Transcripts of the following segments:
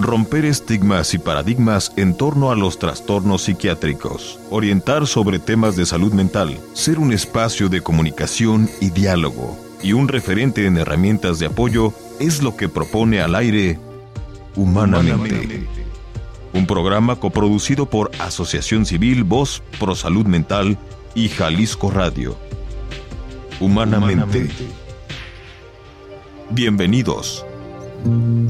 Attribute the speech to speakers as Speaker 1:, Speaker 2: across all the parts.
Speaker 1: Romper estigmas y paradigmas en torno a los trastornos psiquiátricos. Orientar sobre temas de salud mental. Ser un espacio de comunicación y diálogo. Y un referente en herramientas de apoyo es lo que propone al aire Humanamente. Un programa coproducido por Asociación Civil Voz Pro Salud Mental y Jalisco Radio. Humanamente. Bienvenidos.
Speaker 2: Música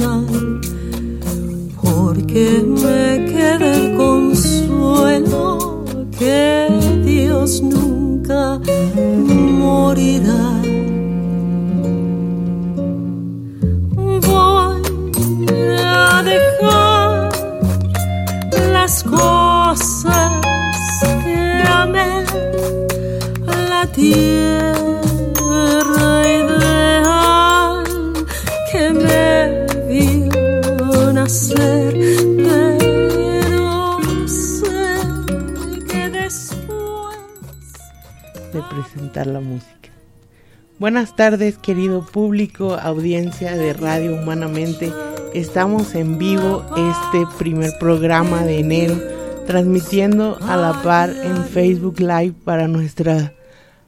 Speaker 2: final, porque me Buenas tardes querido público, audiencia de Radio Humanamente. Estamos en vivo este primer programa de enero, transmitiendo a la par en Facebook Live para nuestra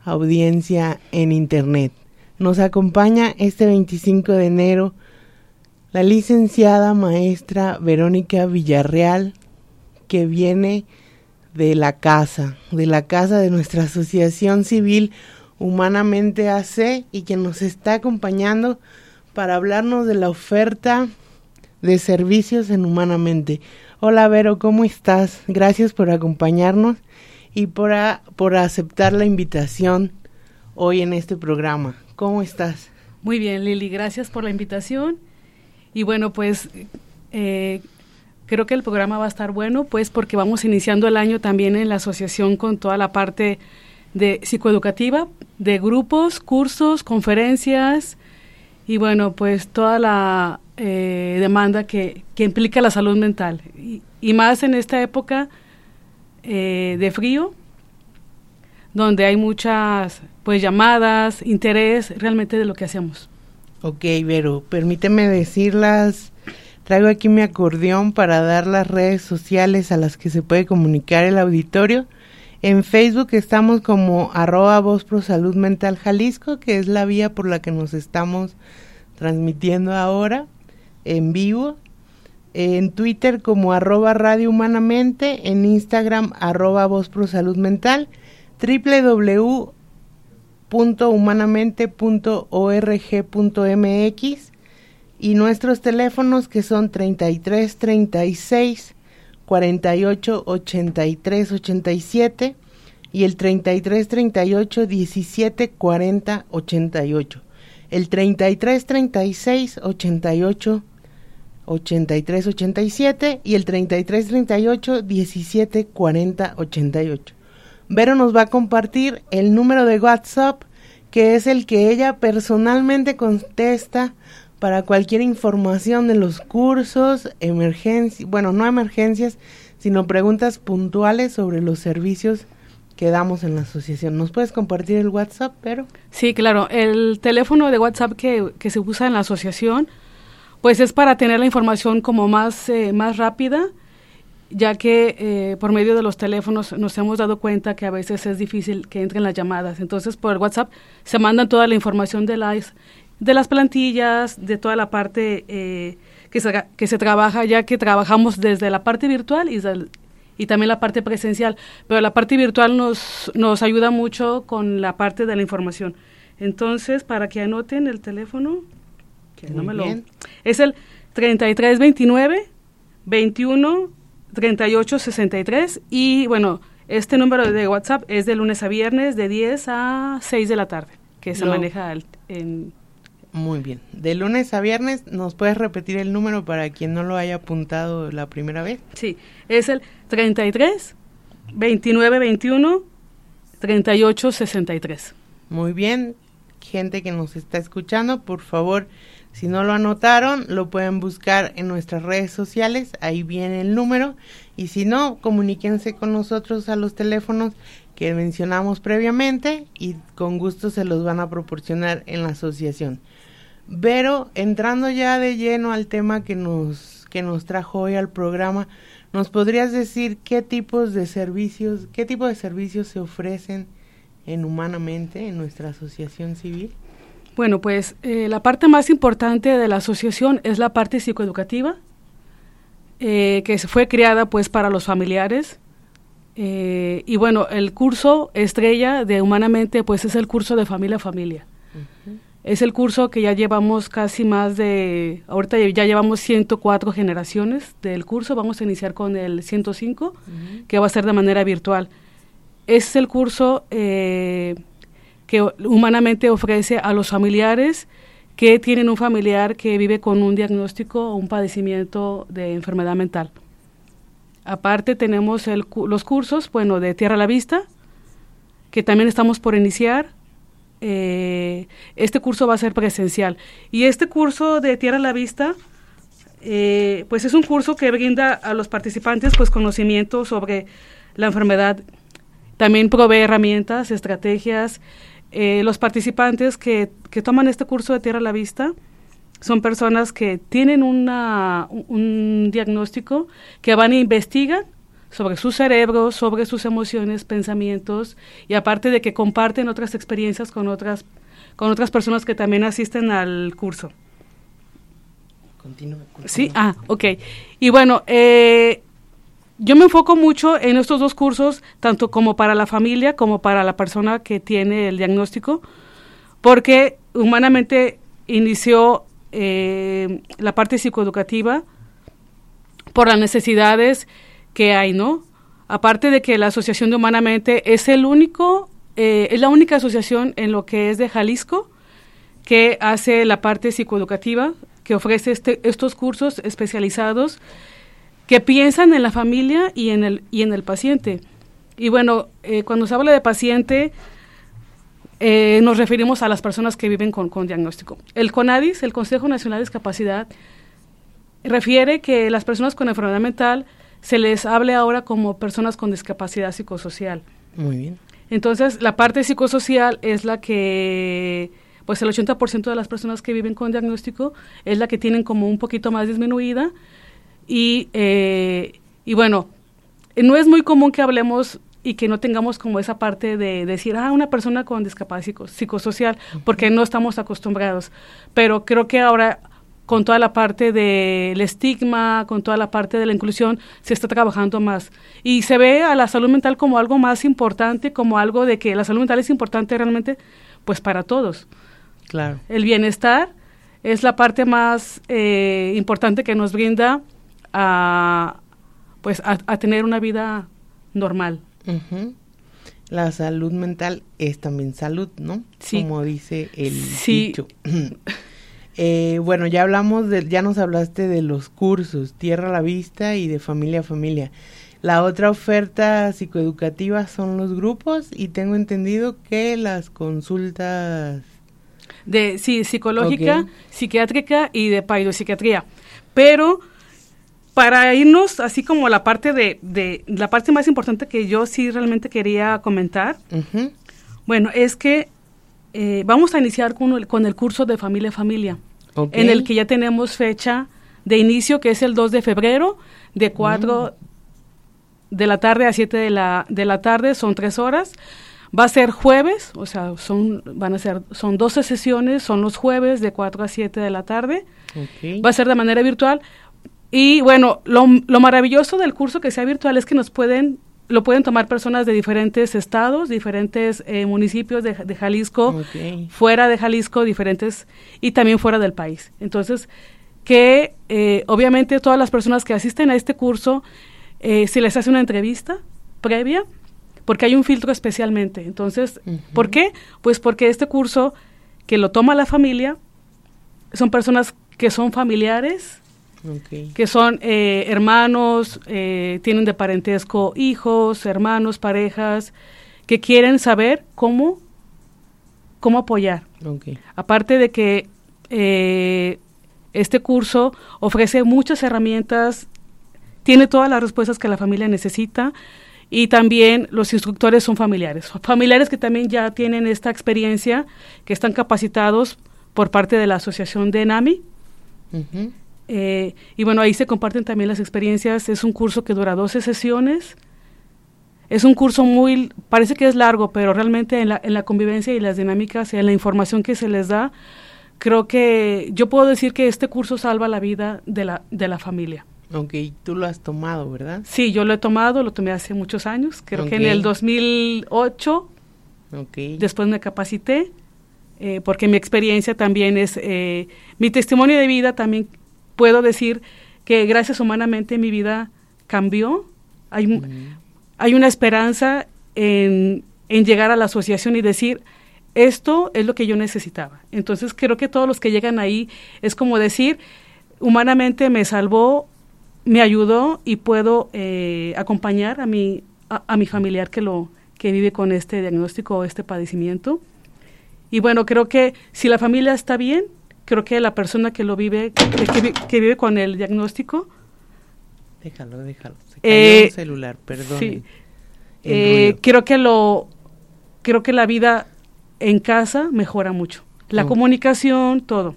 Speaker 2: audiencia en Internet. Nos acompaña este 25 de enero la licenciada maestra Verónica Villarreal, que viene de la casa, de la casa de nuestra asociación civil Humanamente AC y que nos está acompañando para hablarnos de la oferta de servicios en Humanamente. Hola Vero, ¿cómo estás? Gracias por acompañarnos y por, por aceptar la invitación hoy en este programa. ¿Cómo estás?
Speaker 3: Muy bien, Lili, gracias por la invitación. Y bueno, pues eh, creo que el programa va a estar bueno, pues porque vamos iniciando el año también en la asociación con toda la parte de psicoeducativa, de grupos, cursos, conferencias y bueno, pues toda la eh, demanda que, que, implica la salud mental. Y, más en esta época eh, de frío, donde hay muchas pues llamadas, interés realmente de lo que hacemos.
Speaker 2: Ok, Vero, permíteme decirlas. Traigo aquí mi acordeón para dar las redes sociales a las que se puede comunicar el auditorio. En Facebook estamos como arroba voz salud mental Jalisco, que es la vía por la que nos estamos transmitiendo ahora en vivo. En Twitter como arroba radio humanamente, en Instagram arroba voz pro salud mental, www.humanamente.org.mx y nuestros teléfonos que son 33 36 48 83 87 y el 33 38 17 40 88. El 33 36 88 83 87 y el 33 38 17 40 88. Vero nos va a compartir el número de WhatsApp que es el que ella personalmente contesta para cualquier información de los cursos, emergencias, bueno, no emergencias, sino preguntas puntuales sobre los servicios que damos en la asociación. ¿Nos puedes compartir el WhatsApp, pero?
Speaker 3: Sí, claro. El teléfono de WhatsApp que, que se usa en la asociación, pues es para tener la información como más, eh, más rápida ya que eh, por medio de los teléfonos nos hemos dado cuenta que a veces es difícil que entren las llamadas. Entonces, por el WhatsApp se mandan toda la información de las, de las plantillas, de toda la parte eh, que, se, que se trabaja, ya que trabajamos desde la parte virtual y, y también la parte presencial. Pero la parte virtual nos, nos ayuda mucho con la parte de la información. Entonces, para que anoten el teléfono, que no me lo... Es el 3329 21 38 63 y bueno, este número de WhatsApp es de lunes a viernes de 10 a 6 de la tarde, que se maneja en...
Speaker 2: Muy bien. De lunes a viernes, ¿nos puedes repetir el número para quien no lo haya apuntado la primera vez?
Speaker 3: Sí, es el 33 29 21 38 63.
Speaker 2: Muy bien, gente que nos está escuchando, por favor, si no lo anotaron, lo pueden buscar en nuestras redes sociales, ahí viene el número. Y si no, comuníquense con nosotros a los teléfonos que mencionamos previamente y con gusto se los van a proporcionar en la asociación. Pero entrando ya de lleno al tema que nos, que nos trajo hoy al programa, ¿nos podrías decir qué tipos de servicios, qué tipo de servicios se ofrecen en Humanamente en nuestra asociación civil?
Speaker 3: Bueno, pues eh, la parte más importante de la asociación es la parte psicoeducativa, eh, que fue creada pues para los familiares. Eh, y bueno, el curso estrella de Humanamente pues es el curso de familia a familia. Es el curso que ya llevamos casi más de, ahorita ya llevamos 104 generaciones del curso, vamos a iniciar con el 105, que va a ser de manera virtual. Es el curso que humanamente ofrece a los familiares que tienen un familiar que vive con un diagnóstico o un padecimiento de enfermedad mental. Aparte tenemos los cursos, bueno, de Tierra a la Vista, que también estamos por iniciar. Eh, este curso va a ser presencial. Y este curso de Tierra a la Vista, eh, pues es un curso que brinda a los participantes pues conocimiento sobre la enfermedad. También provee herramientas, estrategias, eh, los participantes que, toman este curso de Tierra a la Vista son personas que tienen una, un diagnóstico, que van e investigan sobre su cerebro, sobre sus emociones, pensamientos, y aparte de que comparten otras experiencias con otras, con otras personas que también asisten al curso.
Speaker 2: Continúa,
Speaker 3: Sí, ah, ok. Y bueno, eh, yo me enfoco mucho en estos dos cursos, tanto como para la familia como para la persona que tiene el diagnóstico, porque humanamente inició eh, la parte psicoeducativa por las necesidades que hay, ¿no? Aparte de que la Asociación de Humanamente es el único, eh, es la única asociación en lo que es de Jalisco que hace la parte psicoeducativa, que ofrece este, estos cursos especializados que piensan en la familia y en el, y en el paciente. Y bueno, eh, cuando se habla de paciente, eh, nos referimos a las personas que viven con, con diagnóstico. El CONADIS, el Consejo Nacional de Discapacidad, refiere que las personas con enfermedad mental se les hable ahora como personas con discapacidad psicosocial.
Speaker 2: Muy bien.
Speaker 3: Entonces, la parte psicosocial es la que, pues el 80% de las personas que viven con diagnóstico es la que tienen como un poquito más disminuida y, eh, y bueno, no es muy común que hablemos y que no tengamos como esa parte de decir, ah, una persona con discapacidad psicosocial, porque no estamos acostumbrados. Pero creo que ahora, con toda la parte del estigma, con toda la parte de la inclusión, se está trabajando más. Y se ve a la salud mental como algo más importante, como algo de que la salud mental es importante realmente, pues para todos.
Speaker 2: Claro.
Speaker 3: El bienestar es la parte más eh, importante que nos brinda a, pues, a, tener una vida normal.
Speaker 2: La salud mental es también salud, ¿no?
Speaker 3: Sí.
Speaker 2: Como dice el dicho. Eh, bueno, ya hablamos de, ya nos hablaste de los cursos, Tierra a la Vista y de Familia a Familia. La otra oferta psicoeducativa son los grupos y tengo entendido que las consultas
Speaker 3: de sí, psicológica, psiquiátrica y de psiquiatría. Pero para irnos así como la parte de, de, la parte más importante que yo sí realmente quería comentar, bueno, es que eh, vamos a iniciar con el, con el curso de familia a familia, en el que ya tenemos fecha de inicio, que es el 2 de febrero, de 4, de la tarde a 7 de la, de la tarde, son tres horas. Va a ser jueves, o sea, son, van a ser, son 12 sesiones, son los jueves de 4 a 7 de la tarde. Va a ser de manera virtual. Y bueno, lo, lo maravilloso del curso que sea virtual es que nos pueden lo pueden tomar personas de diferentes estados, diferentes eh, municipios de, Jalisco, fuera de Jalisco, diferentes y también fuera del país. Entonces, que eh, obviamente todas las personas que asisten a este curso, eh, se les hace una entrevista previa, porque hay un filtro especialmente. Entonces, ¿por qué? Pues porque este curso que lo toma la familia, son personas que son familiares, que son eh, hermanos, eh, tienen de parentesco hijos, hermanos, parejas, que quieren saber cómo, cómo apoyar. Aparte de que eh, este curso ofrece muchas herramientas, tiene todas las respuestas que la familia necesita y también los instructores son familiares, familiares que también ya tienen esta experiencia, que están capacitados por parte de la asociación de NAMI. Eh, y bueno, ahí se comparten también las experiencias. Es un curso que dura 12 sesiones. Es un curso muy, parece que es largo, pero realmente en la, en la convivencia y las dinámicas y en la información que se les da, creo que yo puedo decir que este curso salva la vida de la, de la familia.
Speaker 2: Ok, tú lo has tomado, ¿verdad?
Speaker 3: Sí, yo lo he tomado, lo tomé hace muchos años, creo que en el 2008. Okay. Después me capacité, eh, porque mi experiencia también es, eh, mi testimonio de vida también puedo decir que gracias humanamente mi vida cambió. Hay, hay una esperanza en, en llegar a la asociación y decir, esto es lo que yo necesitaba. Entonces creo que todos los que llegan ahí es como decir, humanamente me salvó, me ayudó y puedo eh, acompañar a mi, a, mi familiar que, lo, que vive con este diagnóstico o este padecimiento. Y bueno, creo que si la familia está bien, creo que la persona que lo vive, que, vive con el diagnóstico.
Speaker 2: Déjalo, déjalo. Se cayó eh, celular, perdón. Sí.
Speaker 3: Eh, creo que lo, creo que la vida en casa mejora mucho. La comunicación, todo.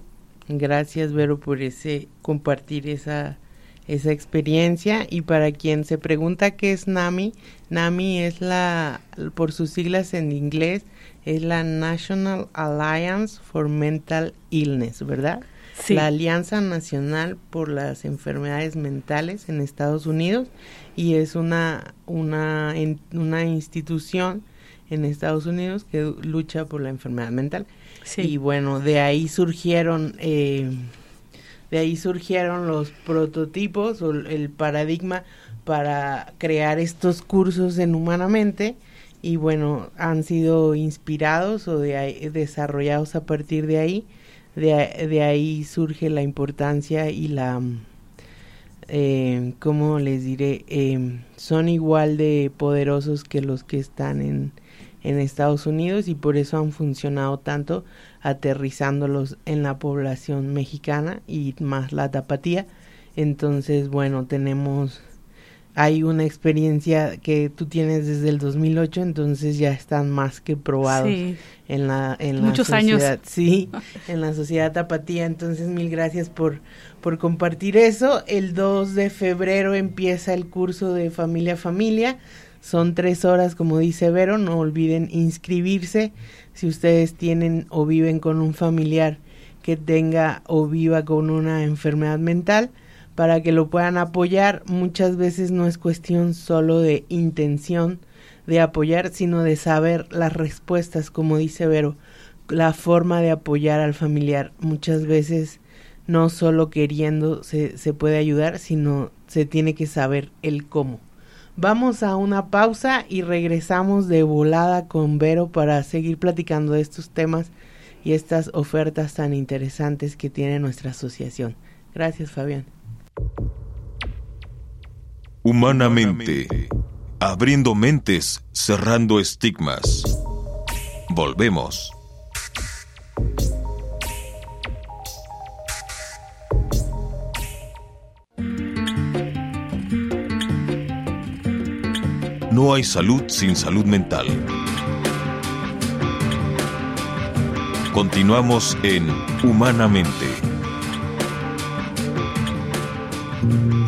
Speaker 2: Gracias, Vero, por ese compartir esa esa experiencia y para quien se pregunta qué es NAMI, NAMI es la por sus siglas en inglés es la National Alliance for Mental Illness, ¿verdad? Sí. La Alianza Nacional por las Enfermedades Mentales en Estados Unidos y es una, una, una institución en Estados Unidos que lucha por la enfermedad mental. Sí. Y bueno, de ahí surgieron, eh, de ahí surgieron los prototipos o el paradigma para crear estos cursos en Humanamente y bueno, han sido inspirados o de desarrollados a partir de ahí. De, de, ahí surge la importancia y la, eh, ¿cómo les diré? Eh, son igual de poderosos que los que están en, en Estados Unidos y por eso han funcionado tanto aterrizándolos en la población mexicana y más la tapatía. Entonces, bueno, tenemos hay una experiencia que tú tienes desde el 2008, entonces ya están más que probados en la en
Speaker 3: Muchos
Speaker 2: sociedad.
Speaker 3: años.
Speaker 2: Sí, en la sociedad tapatía. Entonces, mil gracias por por compartir eso. El 2 de febrero empieza el curso de familia a familia. Son tres horas, como dice Vero. No olviden inscribirse si ustedes tienen o viven con un familiar que tenga o viva con una enfermedad mental para que lo puedan apoyar. Muchas veces no es cuestión solo de intención de apoyar, sino de saber las respuestas, como dice Vero, la forma de apoyar al familiar. Muchas veces no solo queriendo se, se puede ayudar, sino se tiene que saber el cómo. Vamos a una pausa y regresamos de volada con Vero para seguir platicando de estos temas y estas ofertas tan interesantes que tiene nuestra asociación. Gracias, Fabián.
Speaker 1: Humanamente, abriendo mentes, cerrando estigmas. Volvemos. No hay salud sin salud mental. Continuamos en Humanamente.
Speaker 2: thank you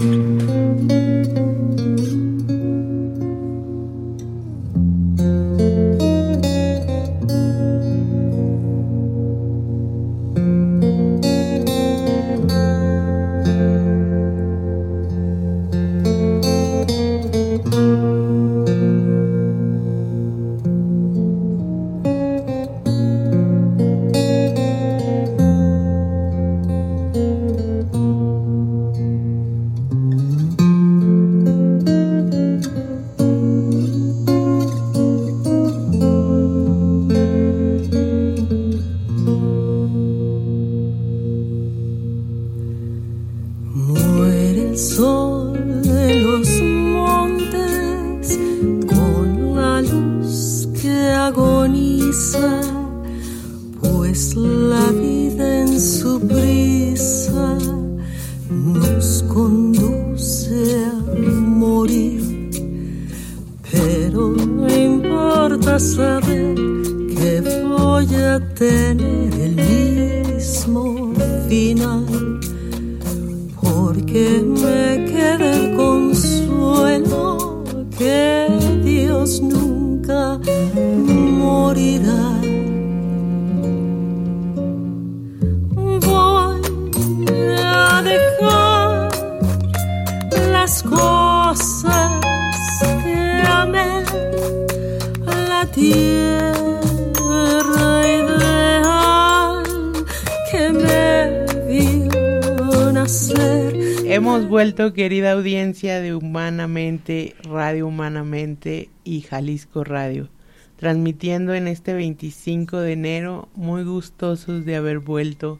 Speaker 2: Querida audiencia de Humanamente, Radio Humanamente y Jalisco Radio, transmitiendo en este 25 de enero, muy gustosos de haber vuelto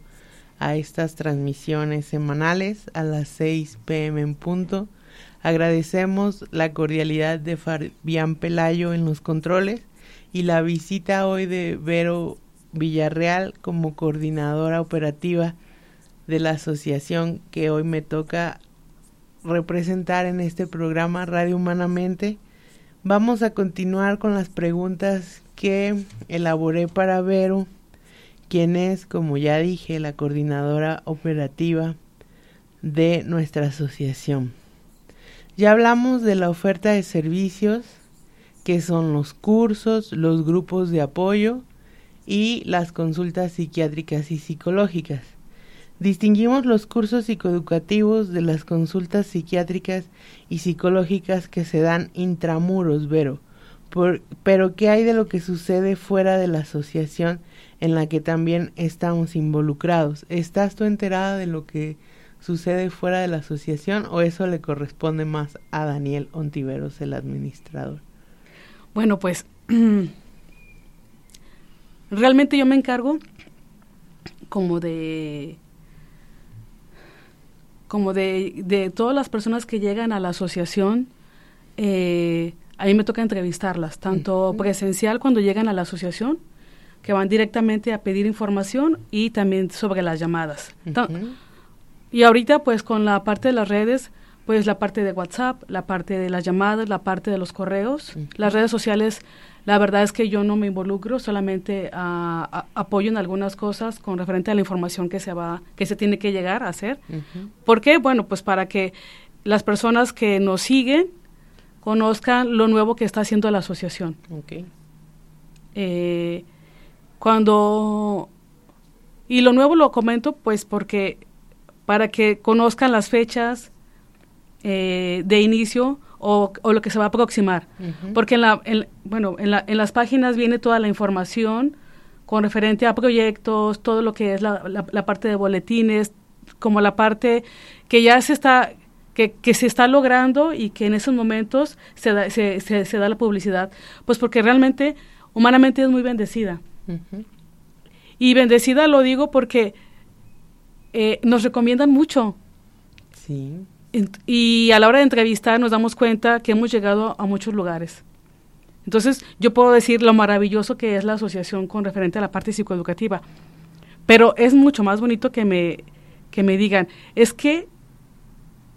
Speaker 2: a estas transmisiones semanales a las 6 pm en punto. Agradecemos la cordialidad de Fabián Pelayo en los controles y la visita hoy de Vero Villarreal como coordinadora operativa de la asociación que hoy me toca representar en este programa Radio Humanamente. Vamos a continuar con las preguntas que elaboré para Vero, quien es, como ya dije, la coordinadora operativa de nuestra asociación. Ya hablamos de la oferta de servicios, que son los cursos, los grupos de apoyo y las consultas psiquiátricas y psicológicas. Distinguimos los cursos psicoeducativos de las consultas psiquiátricas y psicológicas que se dan intramuros, Vero. pero ¿qué hay de lo que sucede fuera de la asociación en la que también estamos involucrados? ¿Estás tú enterada de lo que sucede fuera de la asociación o eso le corresponde más a Daniel Ontiveros, el administrador?
Speaker 3: Bueno, pues realmente yo me encargo como de como de, de todas las personas que llegan a la asociación, eh, a mí me toca entrevistarlas, tanto presencial cuando llegan a la asociación, que van directamente a pedir información, y también sobre las llamadas. Y ahorita pues con la parte de las redes, pues la parte de WhatsApp, la parte de las llamadas, la parte de los correos, las redes sociales, la verdad es que yo no me involucro, solamente apoyo en algunas cosas con referente a la información que se va, que se tiene que llegar a hacer. ¿Por qué? Bueno, pues para que las personas que nos siguen conozcan lo nuevo que está haciendo la asociación. Eh, cuando y lo nuevo lo comento pues porque para que conozcan las fechas eh, de inicio o, lo que se va a aproximar. Porque en, la, bueno, en, la, en, las páginas viene toda la información con referente a proyectos, todo lo que es la, la, parte de boletines, como la parte que ya se está, que, que, se está logrando y que en esos momentos se da, se, se, da la publicidad, pues porque realmente, humanamente es muy bendecida. Y bendecida lo digo porque eh, nos recomiendan mucho.
Speaker 2: Sí.
Speaker 3: Y a la hora de entrevistar nos damos cuenta que hemos llegado a muchos lugares. Entonces, yo puedo decir lo maravilloso que es la asociación con referente a la parte psicoeducativa. Pero es mucho más bonito que me, que me digan, es que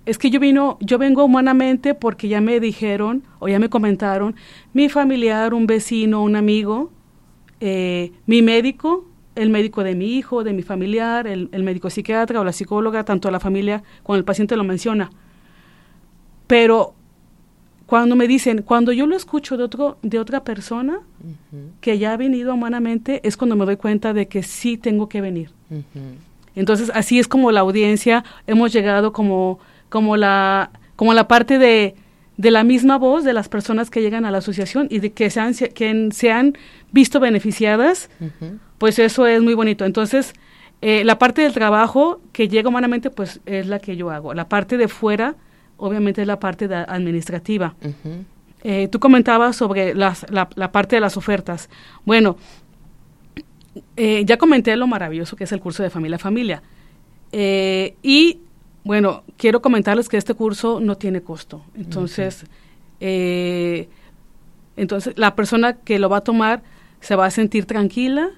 Speaker 3: es que yo vino, yo vengo humanamente porque ya me dijeron o ya me comentaron mi familiar, un vecino, un amigo, eh, mi médico el médico de mi hijo, de mi familiar, el, médico psiquiatra o la psicóloga, tanto la familia como el paciente lo menciona. Pero cuando me dicen, cuando yo lo escucho de, otro, de otra persona que ya ha venido humanamente, es cuando me doy cuenta de que sí tengo que venir. Entonces, así es como la audiencia, hemos llegado como, como, la, como la parte de, de la misma voz de las personas que llegan a la asociación y de que se han, que se han visto beneficiadas pues eso es muy bonito. Entonces, eh, la parte del trabajo que llega humanamente, pues es la que yo hago. La parte de fuera, obviamente, es la parte administrativa. Eh, tú comentabas sobre las, la, parte de las ofertas. Bueno, eh, ya comenté lo maravilloso que es el curso de familia a familia. y bueno, quiero comentarles que este curso no tiene costo. Entonces, entonces la persona que lo va a tomar se va a sentir tranquila,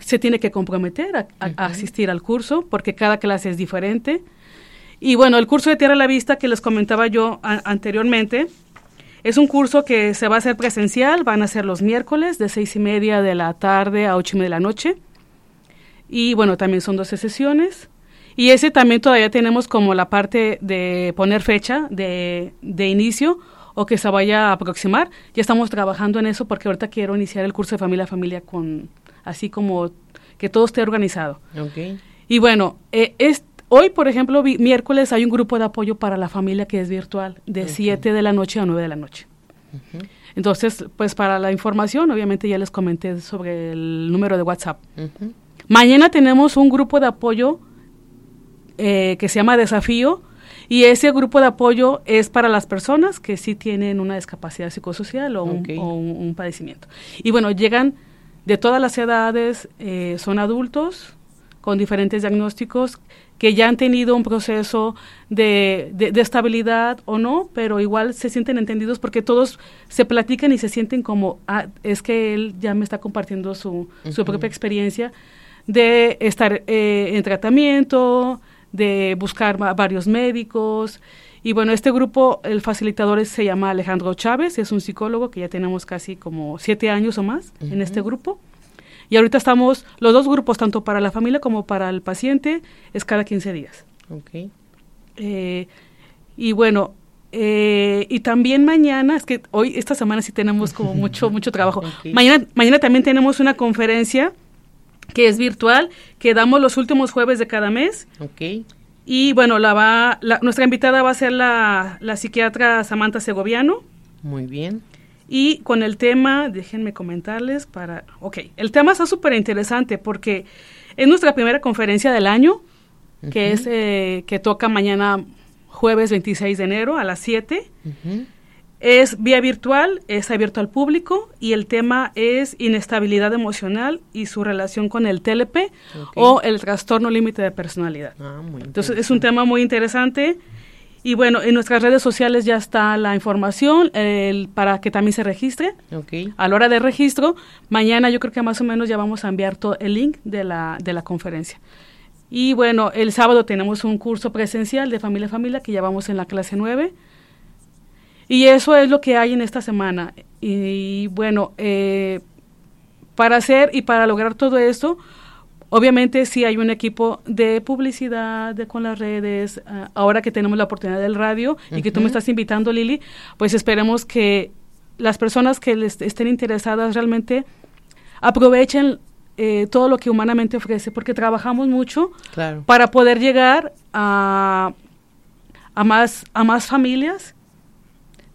Speaker 3: se tiene que comprometer a, asistir al curso porque cada clase es diferente. Y bueno, el curso de Tierra a la Vista que les comentaba yo anteriormente, es un curso que se va a hacer presencial, van a ser los miércoles de seis y media de la tarde a ocho y media de la noche. Y bueno, también son 12 sesiones. Y ese también todavía tenemos como la parte de poner fecha de, de inicio o que se vaya a aproximar. Ya estamos trabajando en eso porque ahorita quiero iniciar el curso de familia a familia con así como que todo esté organizado. Y bueno, eh, es, hoy, por ejemplo, miércoles hay un grupo de apoyo para la familia que es virtual, de 7 de la noche a 9 de la noche. Entonces, pues para la información, obviamente ya les comenté sobre el número de WhatsApp. Mañana tenemos un grupo de apoyo eh, que se llama Desafío, y ese grupo de apoyo es para las personas que sí tienen una discapacidad psicosocial o, un, padecimiento. Y bueno, llegan de todas las edades, eh, son adultos con diferentes diagnósticos que ya han tenido un proceso de, de, estabilidad o no, pero igual se sienten entendidos porque todos se platican y se sienten como, ah, es que él ya me está compartiendo su, su propia experiencia de estar eh, en tratamiento, de buscar varios médicos. Y bueno, este grupo, el facilitador se llama Alejandro Chávez, es un psicólogo que ya tenemos casi como siete años o más en este grupo. Y ahorita estamos, los dos grupos, tanto para la familia como para el paciente, es cada 15 días.
Speaker 2: Ok.
Speaker 3: Eh, y bueno, eh, y también mañana, es que hoy, esta semana sí tenemos como mucho, mucho trabajo. Mañana, mañana también tenemos una conferencia que es virtual, que damos los últimos jueves de cada mes.
Speaker 2: Ok.
Speaker 3: Y bueno, la va, la, nuestra invitada va a ser la, la psiquiatra Samantha Segoviano.
Speaker 2: Muy bien.
Speaker 3: Y con el tema, déjenme comentarles para... Ok, el tema está súper interesante porque es nuestra primera conferencia del año, que es eh, que toca mañana jueves 26 de enero a las 7. Es vía virtual, es abierto al público y el tema es inestabilidad emocional y su relación con el TLP o el trastorno límite de personalidad. Ah, Entonces es un tema muy interesante y bueno, en nuestras redes sociales ya está la información el, para que también se registre. A la hora de registro, mañana yo creo que más o menos ya vamos a enviar todo el link de la, de la conferencia. Y bueno, el sábado tenemos un curso presencial de familia a familia que ya vamos en la clase 9 y eso es lo que hay en esta semana. Y, bueno, eh, para hacer y para lograr todo esto, obviamente sí hay un equipo de publicidad, de con las redes, ah, ahora que tenemos la oportunidad del radio y que tú me estás invitando, Lili, pues esperemos que las personas que les estén interesadas realmente aprovechen eh, todo lo que humanamente ofrece, porque trabajamos mucho para poder llegar a, a, más, a más familias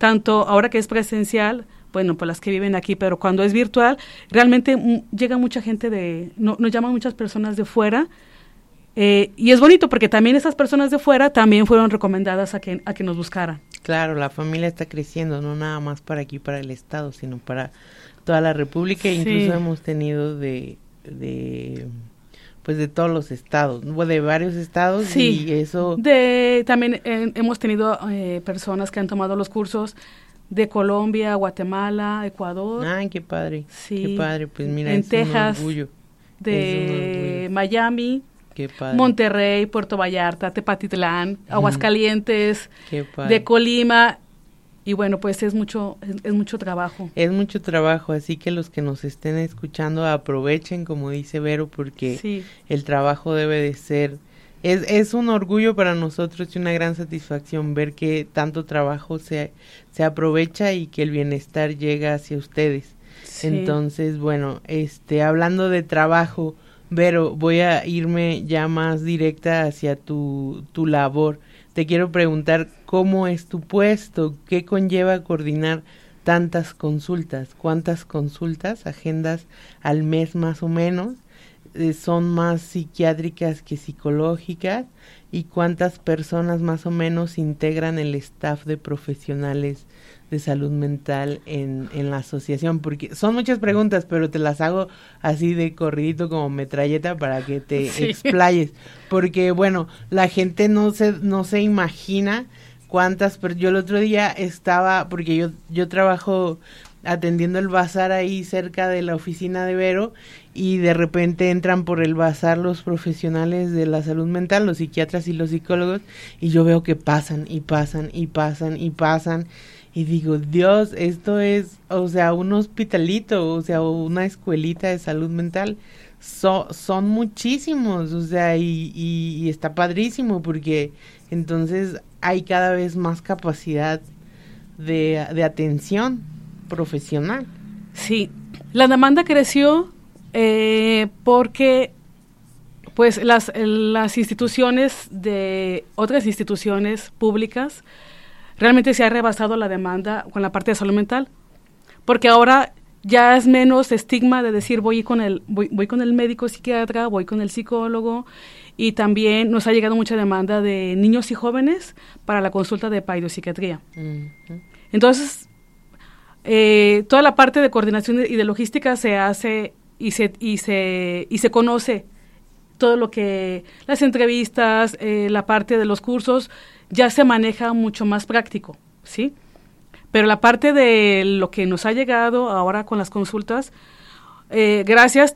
Speaker 3: tanto ahora que es presencial, bueno, pues las que viven aquí, pero cuando es virtual, realmente llega mucha gente de, no, nos llaman muchas personas de fuera, eh, y es bonito porque también esas personas de fuera también fueron recomendadas a que, a que nos buscaran.
Speaker 2: Claro, la familia está creciendo, no nada más para aquí, para el Estado, sino para toda la República. Incluso hemos tenido de, de pues de todos los estados, de varios estados
Speaker 3: sí,
Speaker 2: y eso.
Speaker 3: De también eh, hemos tenido eh, personas que han tomado los cursos de Colombia, Guatemala, Ecuador.
Speaker 2: Ay, qué padre.
Speaker 3: Sí.
Speaker 2: Qué padre, pues mira,
Speaker 3: en Texas, de Miami. Qué padre. Monterrey, Puerto Vallarta, Tepatitlán, Aguascalientes, de Colima, y bueno, pues es mucho, es, mucho trabajo.
Speaker 2: Es mucho trabajo, así que los que nos estén escuchando aprovechen, como dice Vero, porque el trabajo debe de ser, es, es un orgullo para nosotros y una gran satisfacción ver que tanto trabajo se, se aprovecha y que el bienestar llega hacia ustedes. Entonces, bueno, este, hablando de trabajo, Vero, voy a irme ya más directa hacia tu, tu labor te quiero preguntar cómo es tu puesto, qué conlleva coordinar tantas consultas, cuántas consultas, agendas al mes más o menos, eh, son más psiquiátricas que psicológicas y cuántas personas más o menos integran el staff de profesionales de salud mental en, en la asociación? Porque son muchas preguntas, pero te las hago así de corridito como metralleta para que te explayes. Porque, bueno, la gente no se, no se imagina cuántas, pero yo el otro día estaba, porque yo, yo trabajo atendiendo el bazar ahí cerca de la oficina de Vero y de repente entran por el bazar los profesionales de la salud mental, los psiquiatras y los psicólogos y yo veo que pasan y pasan y pasan y pasan y digo, Dios, esto es, o sea, un hospitalito, o sea, una escuelita de salud mental. son muchísimos, o sea, y, y, está padrísimo porque entonces hay cada vez más capacidad de, de atención profesional.
Speaker 3: Sí, la demanda creció eh, porque pues las, las instituciones de otras instituciones públicas realmente se ha rebasado la demanda con la parte de salud mental, porque ahora ya es menos estigma de decir voy con el voy, voy con el médico psiquiatra, voy con el psicólogo y también nos ha llegado mucha demanda de niños y jóvenes para la consulta de paidopsiquiatría. Entonces, eh, toda la parte de coordinación y de logística se hace y se, y se, y se conoce todo lo que las entrevistas, eh, la parte de los cursos, ya se maneja mucho más práctico, ¿sí? Pero la parte de lo que nos ha llegado ahora con las consultas, eh, gracias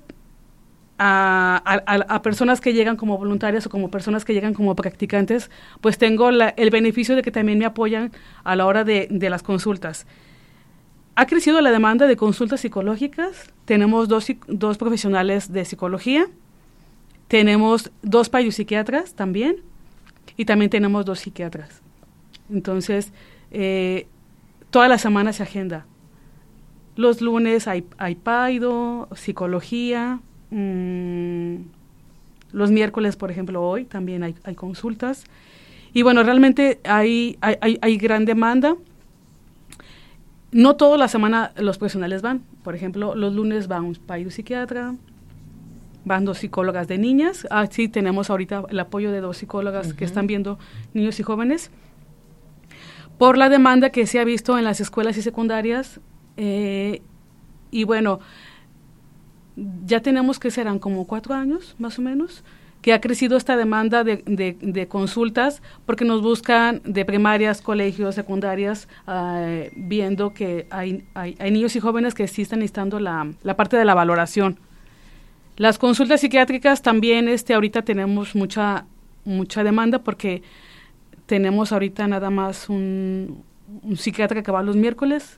Speaker 3: a, personas que llegan como voluntarias o como personas que llegan como practicantes, pues tengo el beneficio de que también me apoyan a la hora de, las consultas. Ha crecido la demanda de consultas psicológicas. Tenemos dos, profesionales de psicología. Tenemos dos psiquiatras también y también tenemos dos psiquiatras. Entonces, eh, toda la semana se agenda. Los lunes hay, hay paido, psicología. Mm, los miércoles, por ejemplo, hoy también hay, hay consultas. Y bueno, realmente hay, hay, hay, gran demanda. No toda la semana los profesionales van. Por ejemplo, los lunes va un psiquiatra, van dos psicólogas de niñas. Ah, sí, tenemos ahorita el apoyo de dos psicólogas que están viendo niños y jóvenes. Por la demanda que se ha visto en las escuelas y secundarias. Eh, y bueno, ya tenemos que serán como cuatro años, más o menos, que ha crecido esta demanda de, de, consultas porque nos buscan de primarias, colegios, secundarias, ah, viendo que hay, hay, niños y jóvenes que sí están necesitando la, la parte de la valoración las consultas psiquiátricas también, este, ahorita tenemos mucha, mucha demanda porque tenemos ahorita nada más un, psiquiatra que va los miércoles,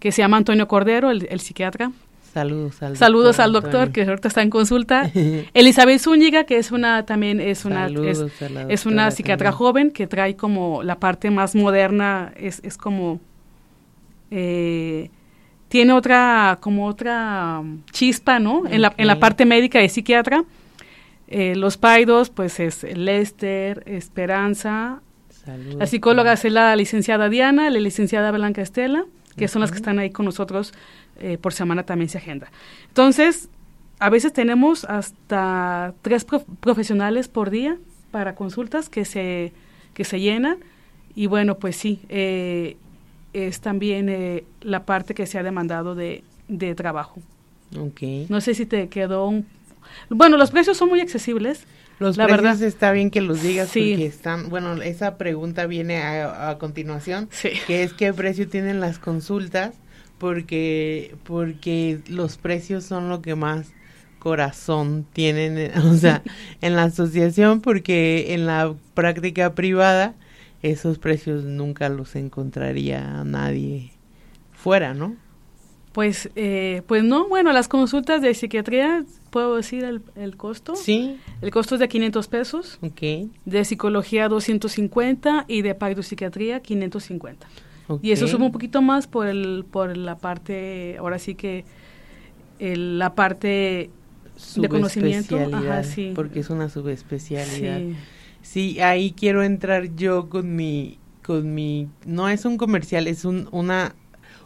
Speaker 3: que se llama Antonio Cordero, el, psiquiatra.
Speaker 2: Saludos al
Speaker 3: Saludos doctor, al doctor que ahorita está en consulta. Elizabeth Zúñiga, que es una también es una es, una psiquiatra joven que trae como la parte más moderna, es, es como eh, tiene otra, como otra chispa, ¿no? En, la, en la parte médica y psiquiatra. Eh, los paidos, pues es Lester, Esperanza. La psicóloga es la licenciada Diana, la licenciada Blanca Estela, que son las que están ahí con nosotros eh, por semana también se agenda. Entonces, a veces tenemos hasta tres profesionales por día para consultas que se, que se llenan. Y bueno, pues sí, eh, es también eh, la parte que se ha demandado de, de trabajo.
Speaker 2: Okay.
Speaker 3: No sé si te quedó un... Bueno, los precios son muy accesibles.
Speaker 2: Los la precios verdad. está bien que los digas sí. porque están, bueno, esa pregunta viene a, a continuación,
Speaker 3: sí.
Speaker 2: que es qué precio tienen las consultas, porque porque los precios son lo que más corazón tienen, o sea, en la asociación, porque en la práctica privada esos precios nunca los encontraría nadie fuera, ¿no?
Speaker 3: Pues, eh, pues no, bueno, las consultas de psiquiatría, ¿puedo decir el, el costo?
Speaker 2: Sí.
Speaker 3: El costo es de 500 pesos.
Speaker 2: Ok.
Speaker 3: De psicología 250 y de psiquiatría 550. Okay. Y eso suma un poquito más por, el, por la parte, ahora sí que la parte de conocimiento.
Speaker 2: Ajá, sí. Porque es una subespecialidad. Sí. Sí, ahí quiero entrar yo con mi, con mi, no es un comercial, es un, una,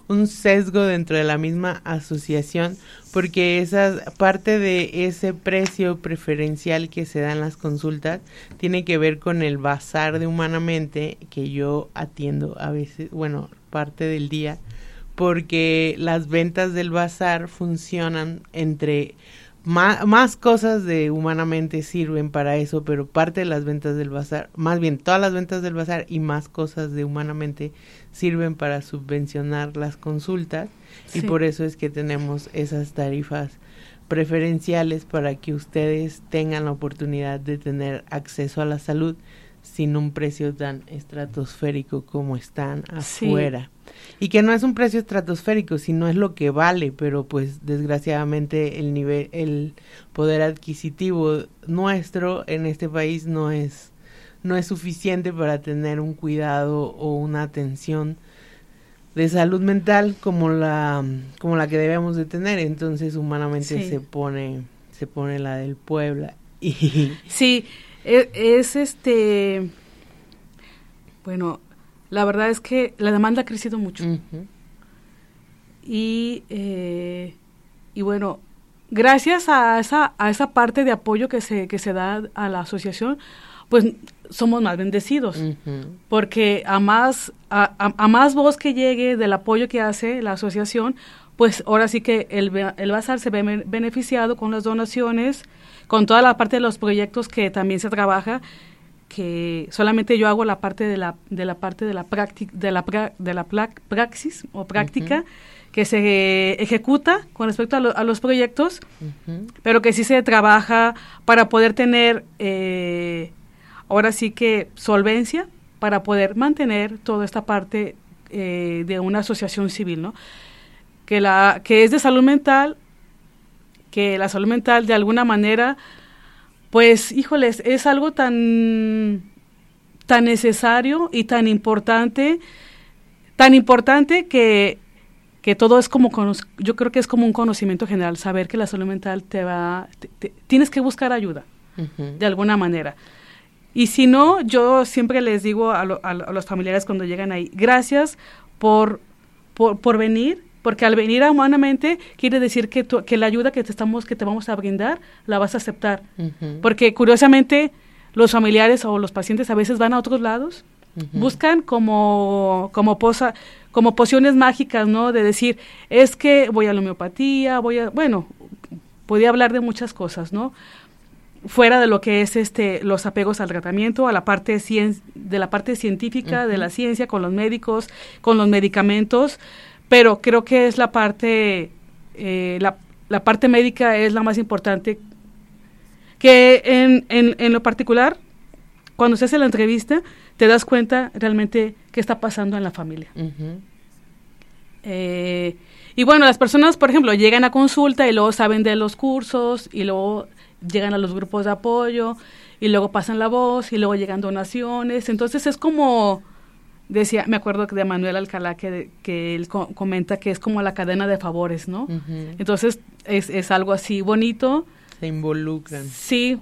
Speaker 2: un sesgo dentro de la misma asociación, porque esa parte de ese precio preferencial que se da en las consultas tiene que ver con el bazar de humanamente que yo atiendo a veces, bueno, parte del día, porque las ventas del bazar funcionan entre más, cosas de humanamente sirven para eso, pero parte de las ventas del bazar, más bien todas las ventas del bazar y más cosas de humanamente sirven para subvencionar las consultas y por eso es que tenemos esas tarifas preferenciales para que ustedes tengan la oportunidad de tener acceso a la salud sin un precio tan estratosférico como están afuera. Y que no es un precio estratosférico, sino es lo que vale, pero pues desgraciadamente el nivel, el poder adquisitivo nuestro en este país no es, no es suficiente para tener un cuidado o una atención de salud mental como la, como la que debemos de tener. Entonces humanamente se pone, se pone la del Puebla. Y
Speaker 3: sí, es, es este, bueno, la verdad es que la demanda ha crecido mucho. y, eh, y bueno, gracias a esa, a esa parte de apoyo que se, que se da a la asociación, pues somos más bendecidos, porque a más, a, más voz que llegue del apoyo que hace la asociación, pues ahora sí que el, el bazar se ve beneficiado con las donaciones, con toda la parte de los proyectos que también se trabaja que solamente yo hago la parte de la de la parte de la práctica de la de la praxis o práctica que se ejecuta con respecto a, los proyectos pero que sí se trabaja para poder tener eh, ahora sí que solvencia para poder mantener toda esta parte eh, de una asociación civil no que la que es de salud mental que la salud mental de alguna manera pues híjoles, es algo tan, tan necesario y tan importante, tan importante que, que todo es como, yo creo que es como un conocimiento general, saber que la salud mental te va, tienes que buscar ayuda, de alguna manera. Y si no, yo siempre les digo a, a, los familiares cuando llegan ahí, gracias por, por, por venir, porque al venir humanamente quiere decir que, que la ayuda que te estamos que te vamos a brindar la vas a aceptar. Porque curiosamente los familiares o los pacientes a veces van a otros lados buscan como como posa como pociones mágicas no de decir es que voy a la homeopatía voy a bueno podía hablar de muchas cosas no fuera de lo que es este los apegos al tratamiento a la parte de la parte científica de la ciencia con los médicos con los medicamentos pero creo que es la parte, eh, la, la, parte médica es la más importante, que en, en, en, lo particular, cuando se hace la entrevista, te das cuenta realmente qué está pasando en la familia. Eh, y bueno, las personas, por ejemplo, llegan a consulta y luego saben de los cursos y luego llegan a los grupos de apoyo y luego pasan la voz y luego llegan donaciones. Entonces es como decía, me acuerdo de Manuel Alcalá que, que él comenta que es como la cadena de favores, ¿no? Entonces es, es, algo así bonito.
Speaker 2: Se involucran.
Speaker 3: Sí,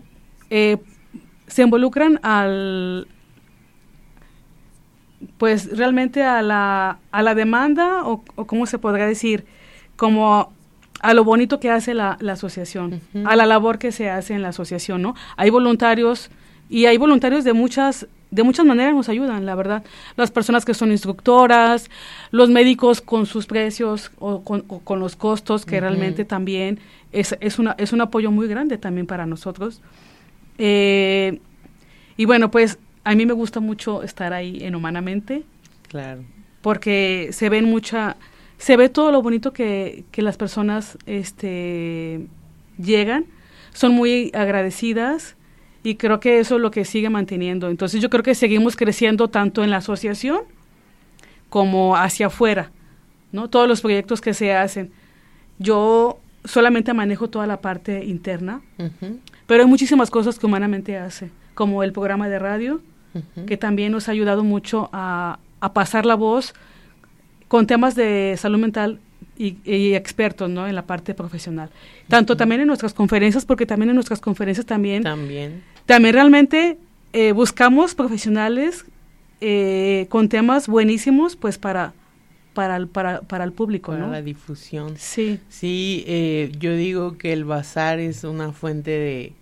Speaker 3: eh, se involucran al, pues realmente a la, a la demanda o, o cómo se podría decir, como a lo bonito que hace la, la asociación, a la labor que se hace en la asociación, ¿no? Hay voluntarios y hay voluntarios de muchas de muchas maneras nos ayudan, la verdad. Las personas que son instructoras, los médicos con sus precios o con, los costos, que realmente también es, es, una, es un apoyo muy grande también para nosotros. Eh, y bueno, pues a mí me gusta mucho estar ahí en Humanamente.
Speaker 2: Claro.
Speaker 3: Porque se ven mucha, se ve todo lo bonito que, que las personas este, llegan, son muy agradecidas y creo que eso es lo que sigue manteniendo. Entonces yo creo que seguimos creciendo tanto en la asociación como hacia afuera, ¿no? Todos los proyectos que se hacen. Yo solamente manejo toda la parte interna, pero hay muchísimas cosas que humanamente hace, como el programa de radio, que también nos ha ayudado mucho a, a pasar la voz con temas de salud mental y, expertos ¿no? en la parte profesional. Tanto también en nuestras conferencias, porque también en nuestras conferencias también,
Speaker 2: también.
Speaker 3: también realmente eh, buscamos profesionales eh, con temas buenísimos pues para, para, el, para, para el público.
Speaker 2: Para la difusión.
Speaker 3: Sí.
Speaker 2: Sí, eh, yo digo que el bazar es una fuente de,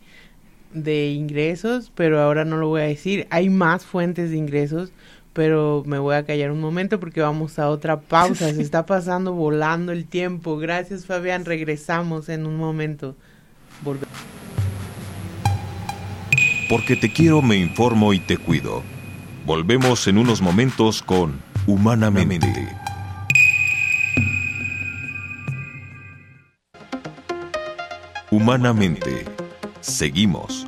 Speaker 2: de ingresos, pero ahora no lo voy a decir. Hay más fuentes de ingresos pero me voy a callar un momento porque vamos a otra pausa. Se está pasando volando el tiempo. Gracias, Fabián. Regresamos en un momento.
Speaker 1: Porque te quiero, me informo y te cuido. Volvemos en unos momentos con Humanamente. Humanamente. Seguimos.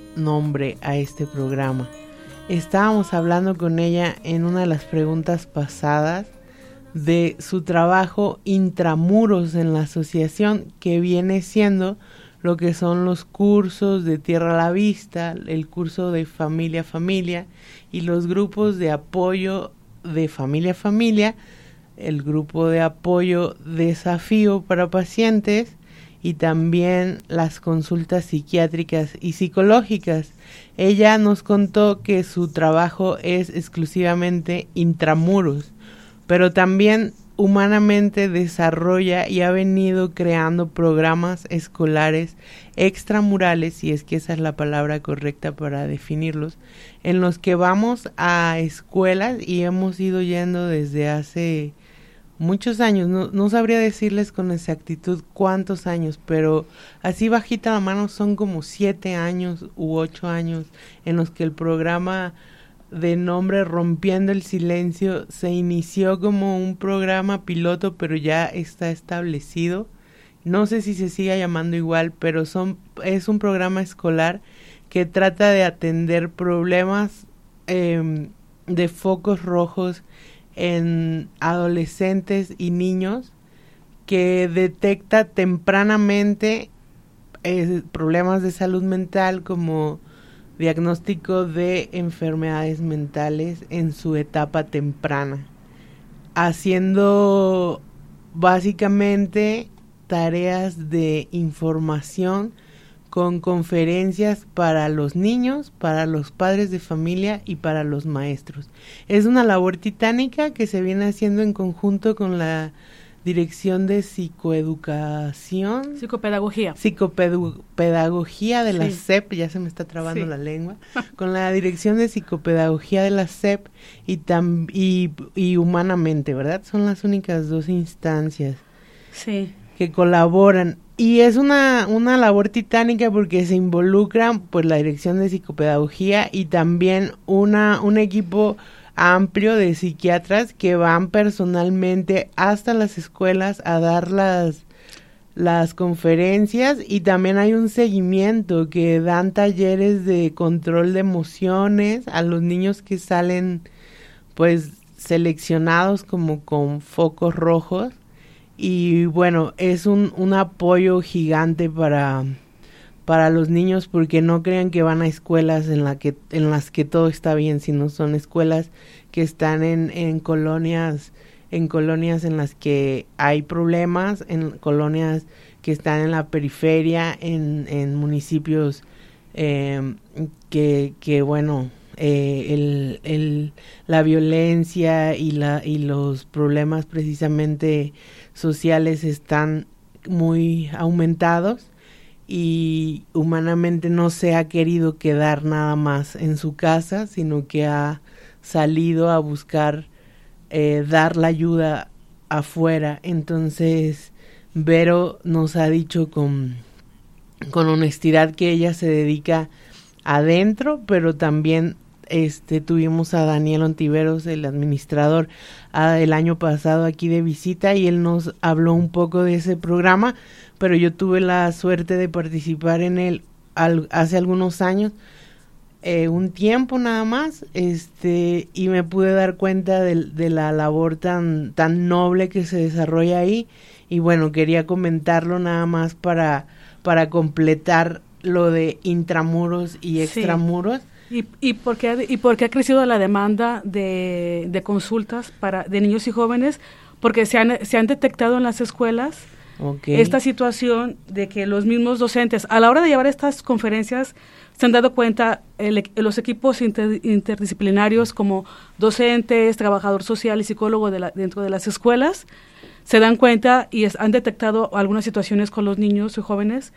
Speaker 2: nombre a este programa. Estábamos hablando con ella en una de las preguntas pasadas de su trabajo intramuros en la asociación que viene siendo lo que son los cursos de Tierra a la Vista, el curso de Familia a Familia y los grupos de apoyo de familia a familia, el grupo de apoyo desafío para pacientes y también las consultas psiquiátricas y psicológicas. Ella nos contó que su trabajo es exclusivamente intramuros, pero también humanamente desarrolla y ha venido creando programas escolares extramurales, si es que esa es la palabra correcta para definirlos, en los que vamos a escuelas y hemos ido yendo desde hace muchos años, no, no, sabría decirles con exactitud cuántos años, pero así bajita la mano son como siete años u ocho años en los que el programa de nombre Rompiendo el Silencio se inició como un programa piloto, pero ya está establecido. No sé si se siga llamando igual, pero son, es un programa escolar que trata de atender problemas em, de focos rojos en adolescentes y niños que detecta tempranamente eh, problemas de salud mental como diagnóstico de enfermedades mentales en su etapa temprana, haciendo básicamente tareas de información con conferencias para los niños, para los padres de familia y para los maestros. Es una labor titánica que se viene haciendo en conjunto con la Dirección de Psicoeducación.
Speaker 3: Psicopedagogía.
Speaker 2: Psicopedagogía de la SEP, ya se me está trabando la lengua, con la Dirección de Psicopedagogía de la SEP y, tam, y, y, Humanamente, ¿verdad? Son las únicas dos instancias
Speaker 3: sí.
Speaker 2: que colaboran. Y es una, una labor titánica porque se involucran pues la Dirección de Psicopedagogía y también una, un equipo amplio de psiquiatras que van personalmente hasta las escuelas a dar las, las conferencias. Y también hay un seguimiento que dan talleres de control de emociones a los niños que salen pues seleccionados como con focos rojos y bueno es un, un apoyo gigante para para los niños porque no crean que van a escuelas en, la que, en las que todo está bien, sino son escuelas que están en, en colonias en colonias en las que hay problemas, en colonias que están en la periferia, en, en municipios eh, que, que, bueno, eh, el, la violencia y, la, y los problemas precisamente sociales están muy aumentados y humanamente no se ha querido quedar nada más en su casa, sino que ha salido a buscar eh, dar la ayuda afuera. Entonces, Vero nos ha dicho con, con honestidad que ella se dedica adentro, pero también este tuvimos a Daniel Ontiveros, el administrador, el año pasado aquí de visita y él nos habló un poco de ese programa, pero yo tuve la suerte de participar en él hace algunos años eh, un tiempo nada más, este, y me pude dar cuenta de, la labor tan, tan noble que se desarrolla ahí. Y bueno, quería comentarlo nada más para, para completar lo de intramuros y extramuros.
Speaker 3: ¿Y, y, por qué, ha, ¿Y por qué ha crecido la demanda de, de consultas para, de niños y jóvenes? Porque se han, se han detectado en las escuelas esta situación de que los mismos docentes, a la hora de llevar estas conferencias, se han dado cuenta los equipos interdisciplinarios como docentes, trabajador social y psicólogo dentro de las escuelas, se dan cuenta y han detectado algunas situaciones con los niños y jóvenes.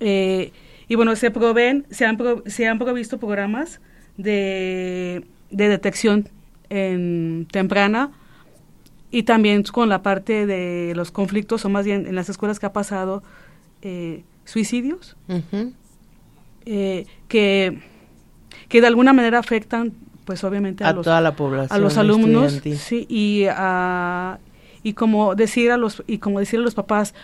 Speaker 3: Eh, y bueno, se proveen, se han, se han provisto programas de, detección en, temprana y también con la parte de los conflictos, o más bien en las escuelas que ha pasado eh, suicidios. Eh, que, que de alguna manera afectan pues obviamente
Speaker 2: a, toda la población
Speaker 3: a los alumnos sí y y como decir a los y como decir a los papás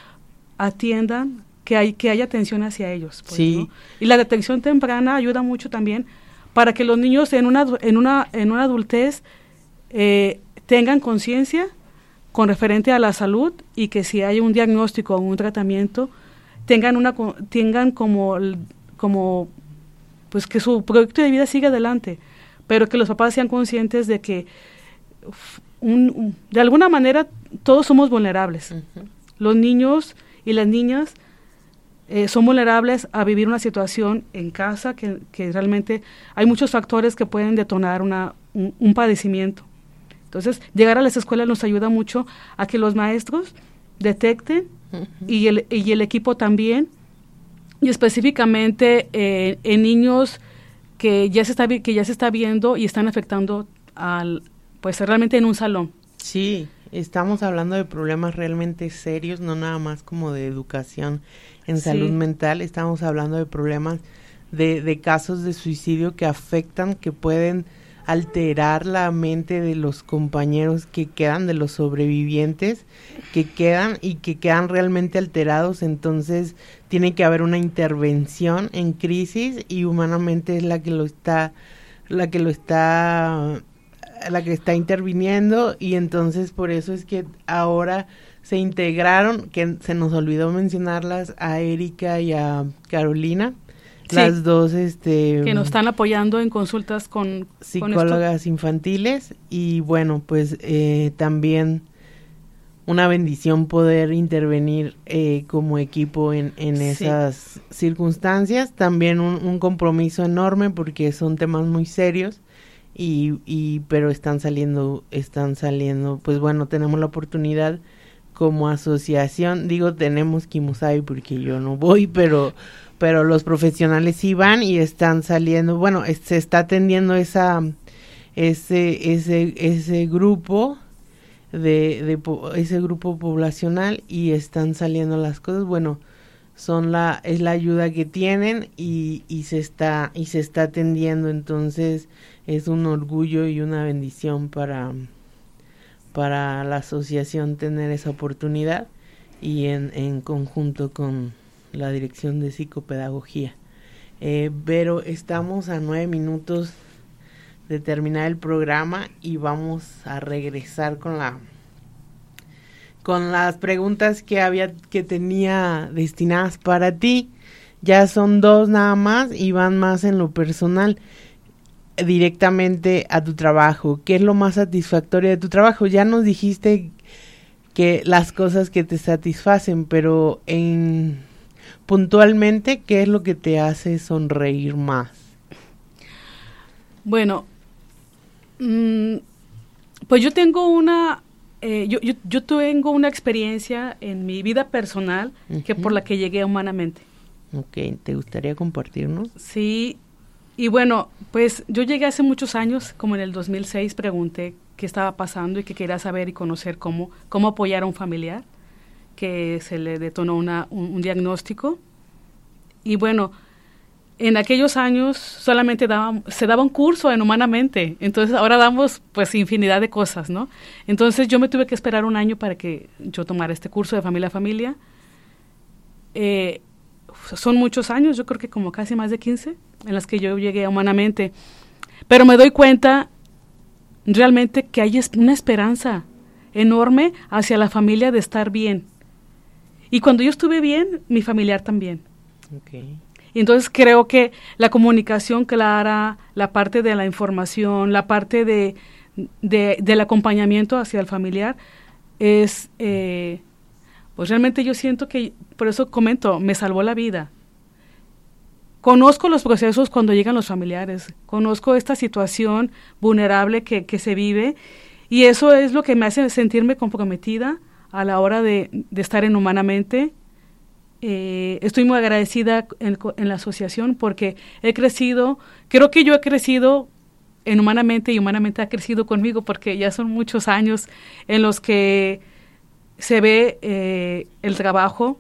Speaker 3: atiendan que hay que haya atención hacia ellos pues, sí. y la detección temprana ayuda mucho también para que los niños en una en una en una adultez eh, tengan conciencia con referente a la salud y que si hay un diagnóstico o un tratamiento tengan una tengan como como pues que su proyecto de vida siga adelante, pero que los papás sean conscientes de que de alguna manera todos somos vulnerables. Los niños y las niñas eh, son vulnerables a vivir una situación en casa que, realmente hay muchos factores que pueden detonar una, un, padecimiento. Entonces, llegar a las escuelas nos ayuda mucho a que los maestros detecten y, el, y el equipo también y específicamente eh, en niños que ya se está que ya se está viendo y están afectando al pues realmente en un salón.
Speaker 2: Sí, estamos hablando de problemas realmente serios, no nada más como de educación en salud mental, estamos hablando de problemas de, de casos de suicidio que afectan, que pueden alterar la mente de los compañeros que quedan, de los sobrevivientes que quedan y que quedan realmente alterados, entonces tiene que haber una intervención en crisis y humanamente es la que lo está la que lo está la que está interviniendo. Y entonces por eso es que ahora se integraron, que se nos olvidó mencionarlas a Erika y a Carolina, las dos este
Speaker 3: que nos están apoyando en consultas con
Speaker 2: psicólogas infantiles. Y bueno pues eh, también una bendición poder intervenir eh, como equipo en, en esas circunstancias. También un, un, compromiso enorme porque son temas muy serios y, y pero están saliendo están saliendo. Pues bueno tenemos la oportunidad como asociación digo tenemos Kimusai porque yo no voy pero pero los profesionales sí van y están saliendo, bueno, se está atendiendo esa ese ese ese grupo de, de ese grupo poblacional y están saliendo las cosas, bueno, son la es la ayuda que tienen y, y se está y se está atendiendo, entonces es un orgullo y una bendición para para la asociación tener esa oportunidad y en, en conjunto con la dirección de psicopedagogía. Eh, pero estamos a nueve minutos de terminar el programa y vamos a regresar con la con las preguntas que había que tenía destinadas para ti. Ya son dos nada más y van más en lo personal directamente a tu trabajo. ¿Qué es lo más satisfactorio de tu trabajo? Ya nos dijiste que las cosas que te satisfacen, pero en puntualmente, ¿qué es lo que te hace sonreír más?
Speaker 3: Bueno, mm, pues yo tengo una, eh, yo, yo, yo, tengo una experiencia en mi vida personal que por la que llegué humanamente.
Speaker 2: Ok, ¿te gustaría compartirnos?
Speaker 3: Sí, y bueno, pues yo llegué hace muchos años, como en el 2006, pregunté qué estaba pasando y que quería saber y conocer cómo, cómo apoyar a un familiar que se le detonó una, un, diagnóstico. Y bueno, en aquellos años solamente daba, se daba un curso en Humanamente, entonces ahora damos pues infinidad de cosas, ¿no? Entonces yo me tuve que esperar un año para que yo tomara este curso de familia a familia. Eh, son muchos años, yo creo que como casi más de 15 en las que yo llegué humanamente. Pero me doy cuenta realmente que hay una esperanza enorme hacia la familia de estar bien. Y cuando yo estuve bien, mi familiar también. Y entonces creo que la comunicación clara, la parte de la información, la parte de, del acompañamiento hacia el familiar es, eh, pues realmente yo siento que, por eso comento, me salvó la vida. Conozco los procesos cuando llegan los familiares, conozco esta situación vulnerable que, se vive y eso es lo que me hace sentirme comprometida a la hora de, estar en Humanamente. Eh, estoy muy agradecida en, la asociación porque he crecido, creo que yo he crecido en Humanamente y Humanamente ha crecido conmigo porque ya son muchos años en los que se ve eh, el trabajo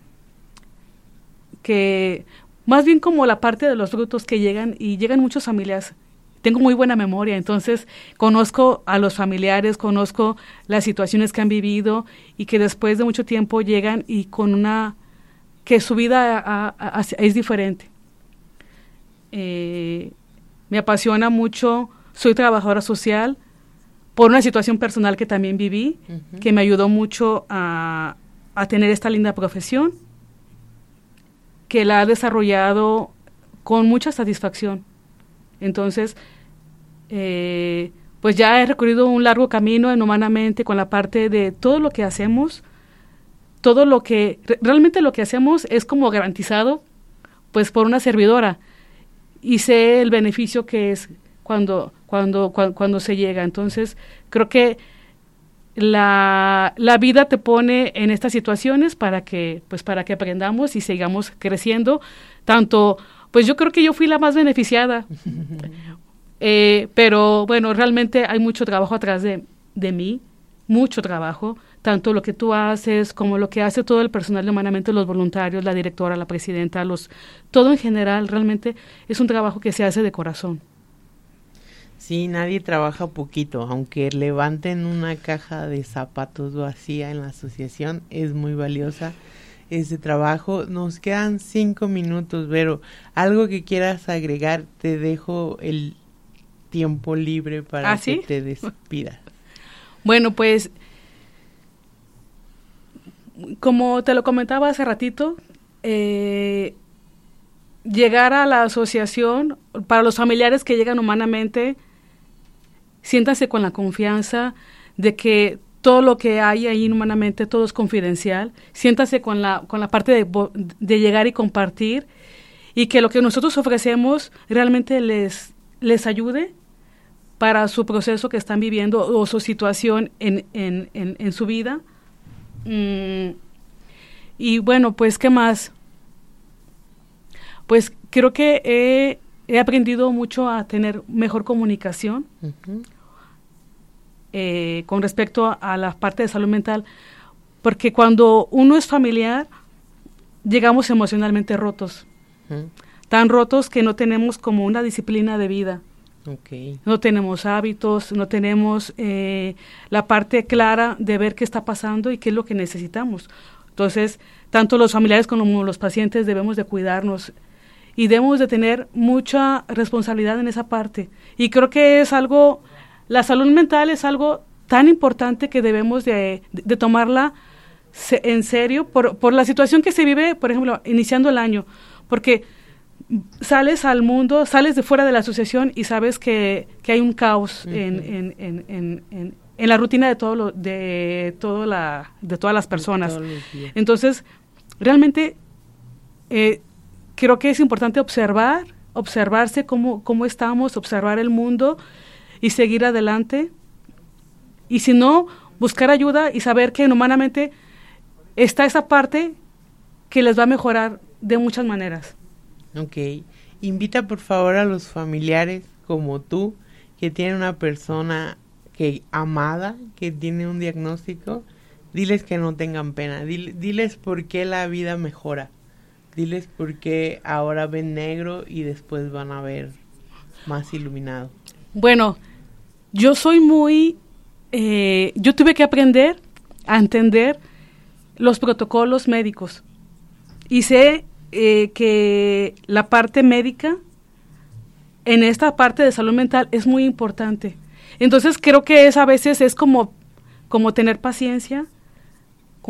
Speaker 3: que más bien como la parte de los frutos que llegan y llegan muchas familias. Tengo muy buena memoria, entonces conozco a los familiares, conozco las situaciones que han vivido y que después de mucho tiempo llegan y con una que su vida es diferente. Eh, me apasiona mucho, soy trabajadora social por una situación personal que también viví, que me ayudó mucho a, a tener esta linda profesión que la ha desarrollado con mucha satisfacción. Entonces, eh, pues ya he recorrido un largo camino en humanamente con la parte de todo lo que hacemos, todo lo que, realmente lo que hacemos es como garantizado, pues por una servidora, y sé el beneficio que es cuando, cuando, cuando, cuando se llega. Entonces, creo que la, la, vida te pone en estas situaciones para que, pues para que aprendamos y sigamos creciendo. Tanto, pues yo creo que yo fui la más beneficiada. eh, pero bueno, realmente hay mucho trabajo atrás de, de mí, mucho trabajo, tanto lo que tú haces como lo que hace todo el personal de Humanamente, los voluntarios, la directora, la presidenta, los, todo en general, realmente es un trabajo que se hace de corazón.
Speaker 2: Sí, nadie trabaja poquito, aunque levanten una caja de zapatos vacía en la asociación, es muy valiosa ese trabajo. Nos quedan cinco minutos, pero algo que quieras agregar, te dejo el tiempo libre para ¿Ah, que te despidas.
Speaker 3: Bueno, pues como te lo comentaba hace ratito, eh, llegar a la asociación, para los familiares que llegan humanamente, siéntase con la confianza de que todo lo que hay ahí humanamente, todo es confidencial. Siéntase con la, con la parte de, de, llegar y compartir y que lo que nosotros ofrecemos realmente les, les ayude para su proceso que están viviendo o su situación en, en, en, su vida. Mm, y bueno, pues, ¿qué más? Pues creo que he he aprendido mucho a tener mejor comunicación eh, con respecto a, la parte de salud mental, porque cuando uno es familiar, llegamos emocionalmente rotos, tan rotos que no tenemos como una disciplina de vida. No tenemos hábitos, no tenemos eh, la parte clara de ver qué está pasando y qué es lo que necesitamos. Entonces, tanto los familiares como los pacientes debemos de cuidarnos y debemos de tener mucha responsabilidad en esa parte. Y creo que es algo, la salud mental es algo tan importante que debemos de, tomarla en serio por, por la situación que se vive, por ejemplo, iniciando el año, porque sales al mundo, sales de fuera de la asociación y sabes que, que hay un caos en, en, en, en, la rutina de todo lo, de todo la de todas las personas. Entonces, realmente eh, creo que es importante observar observarse cómo, cómo estamos, observar el mundo y seguir adelante. Y si no, buscar ayuda y saber que humanamente está esa parte que les va a mejorar de muchas maneras.
Speaker 2: Ok. Invita por favor a los familiares como tú que tienen una persona que amada, que tiene un diagnóstico, diles que no tengan pena, diles por qué la vida mejora, diles por qué ahora ven negro y después van a ver más iluminado.
Speaker 3: Bueno, yo soy muy, eh, yo tuve que aprender a entender los protocolos médicos y sé eh, que la parte médica en esta parte de salud mental es muy importante. Entonces creo que es a veces es como, como tener paciencia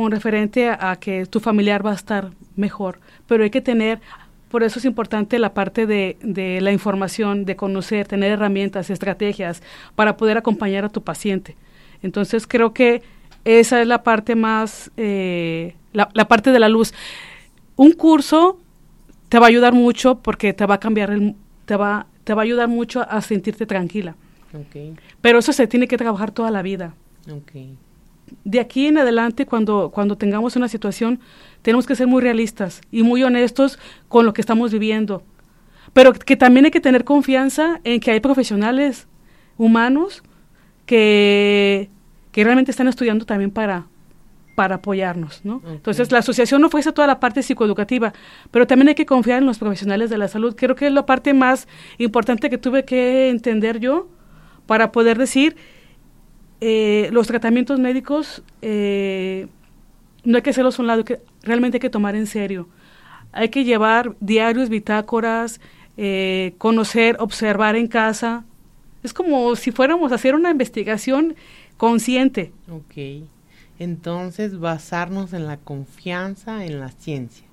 Speaker 3: con referente a, que tu familiar va a estar mejor, pero hay que tener, por eso es importante la parte de, de la información, de conocer, tener herramientas, estrategias para poder acompañar a tu paciente. Entonces creo que esa es la parte más, eh, la, la, parte de la luz. Un curso te va a ayudar mucho porque te va a cambiar, el, te, va, te va a ayudar mucho a sentirte tranquila. Pero eso se tiene que trabajar toda la vida. De aquí en adelante, cuando, cuando tengamos una situación, tenemos que ser muy realistas y muy honestos con lo que estamos viviendo. Pero que también hay que tener confianza en que hay profesionales humanos que, que realmente están estudiando también para, para apoyarnos, ¿no? Entonces, la asociación ofrece toda la parte psicoeducativa, pero también hay que confiar en los profesionales de la salud. Creo que es la parte más importante que tuve que entender yo para poder decir eh, los tratamientos médicos eh, no hay que hacerlos a un lado, que realmente hay que tomar en serio. Hay que llevar diarios, bitácoras, eh, conocer, observar en casa. Es como si fuéramos a hacer una investigación consciente.
Speaker 2: Ok. Entonces, basarnos en la confianza en la ciencia.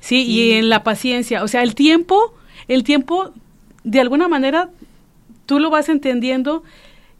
Speaker 3: Sí, y en la paciencia. O sea, el tiempo, el tiempo, de alguna manera, tú lo vas entendiendo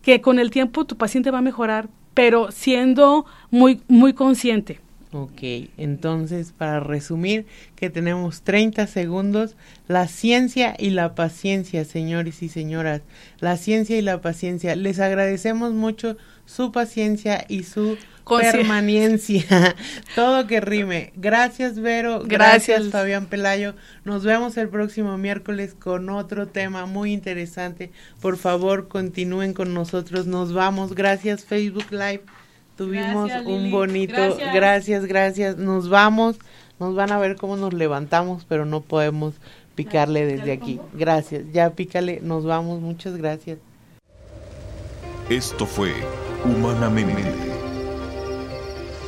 Speaker 3: que con el tiempo tu paciente va a mejorar, pero siendo muy, muy consciente.
Speaker 2: Ok, entonces para resumir que tenemos 30 segundos, la ciencia y la paciencia, señores y señoras, la ciencia y la paciencia. Les agradecemos mucho su paciencia y su permanencia, todo que rime. Gracias, Vero. Gracias. Fabián Pelayo. Nos vemos el próximo miércoles con otro tema muy interesante. Por favor, continúen con nosotros. Nos vamos. Gracias, Facebook Live. Tuvimos un bonito. Gracias. gracias, gracias. Nos vamos. Nos van a ver cómo nos levantamos, pero no podemos picarle desde aquí. Gracias. Ya pícale. Nos vamos. Muchas gracias.
Speaker 1: Esto fue Humanamente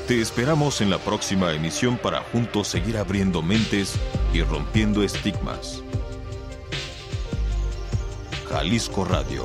Speaker 1: te esperamos en la próxima emisión para juntos seguir abriendo mentes y rompiendo estigmas. Jalisco Radio